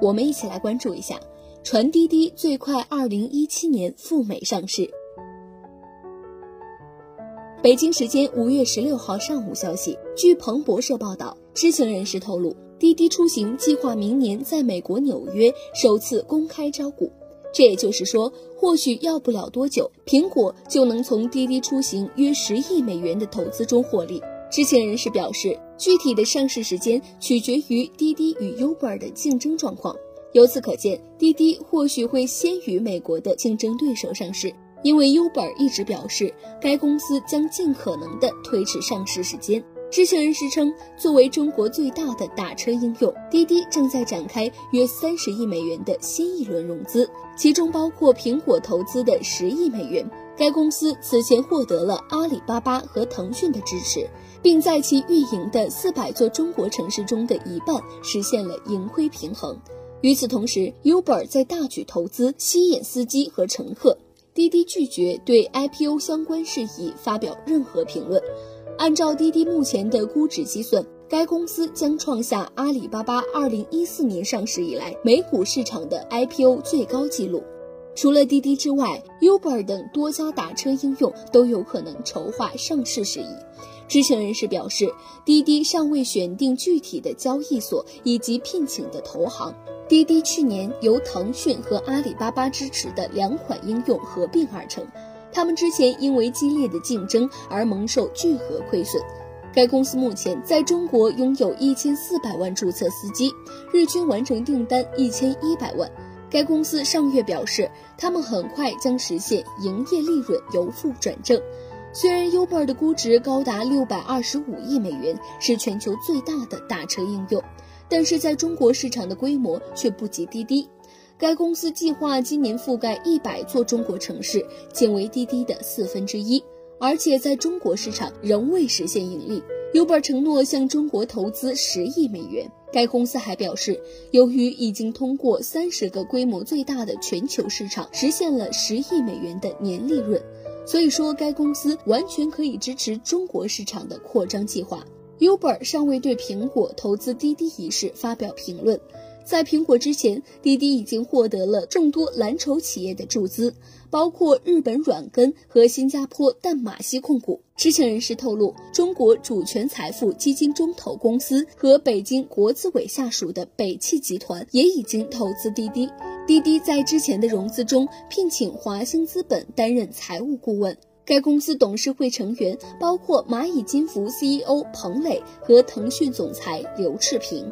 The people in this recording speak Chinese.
我们一起来关注一下，传滴滴最快二零一七年赴美上市。北京时间五月十六号上午消息，据彭博社报道，知情人士透露，滴滴出行计划明年在美国纽约首次公开招股。这也就是说，或许要不了多久，苹果就能从滴滴出行约十亿美元的投资中获利。知情人士表示，具体的上市时间取决于滴滴与 Uber 的竞争状况。由此可见，滴滴或许会先于美国的竞争对手上市，因为 Uber 一直表示该公司将尽可能的推迟上市时间。知情人士称，作为中国最大的打车应用，滴滴正在展开约三十亿美元的新一轮融资，其中包括苹果投资的十亿美元。该公司此前获得了阿里巴巴和腾讯的支持。并在其运营的四百座中国城市中的一半实现了盈亏平衡。与此同时，Uber 在大举投资，吸引司机和乘客。滴滴拒绝对 IPO 相关事宜发表任何评论。按照滴滴目前的估值计算，该公司将创下阿里巴巴2014年上市以来美股市场的 IPO 最高纪录。除了滴滴之外，Uber 等多家打车应用都有可能筹划上市事宜。知情人士表示，滴滴尚未选定具体的交易所以及聘请的投行。滴滴去年由腾讯和阿里巴巴支持的两款应用合并而成，他们之前因为激烈的竞争而蒙受巨额亏损。该公司目前在中国拥有一千四百万注册司机，日均完成订单一千一百万。该公司上月表示，他们很快将实现营业利润由负转正。虽然 Uber 的估值高达六百二十五亿美元，是全球最大的打车应用，但是在中国市场的规模却不及滴滴。该公司计划今年覆盖一百座中国城市，仅为滴滴的四分之一，而且在中国市场仍未实现盈利。Uber 承诺向中国投资十亿美元。该公司还表示，由于已经通过三十个规模最大的全球市场，实现了十亿美元的年利润。所以说，该公司完全可以支持中国市场的扩张计划。Uber 尚未对苹果投资滴滴一事发表评论。在苹果之前，滴滴已经获得了众多蓝筹企业的注资，包括日本软根和新加坡淡马锡控股。知情人士透露，中国主权财富基金中投公司和北京国资委下属的北汽集团也已经投资滴滴。滴滴在之前的融资中聘请华兴资本担任财务顾问。该公司董事会成员包括蚂蚁金服 CEO 彭磊和腾讯总裁刘炽平。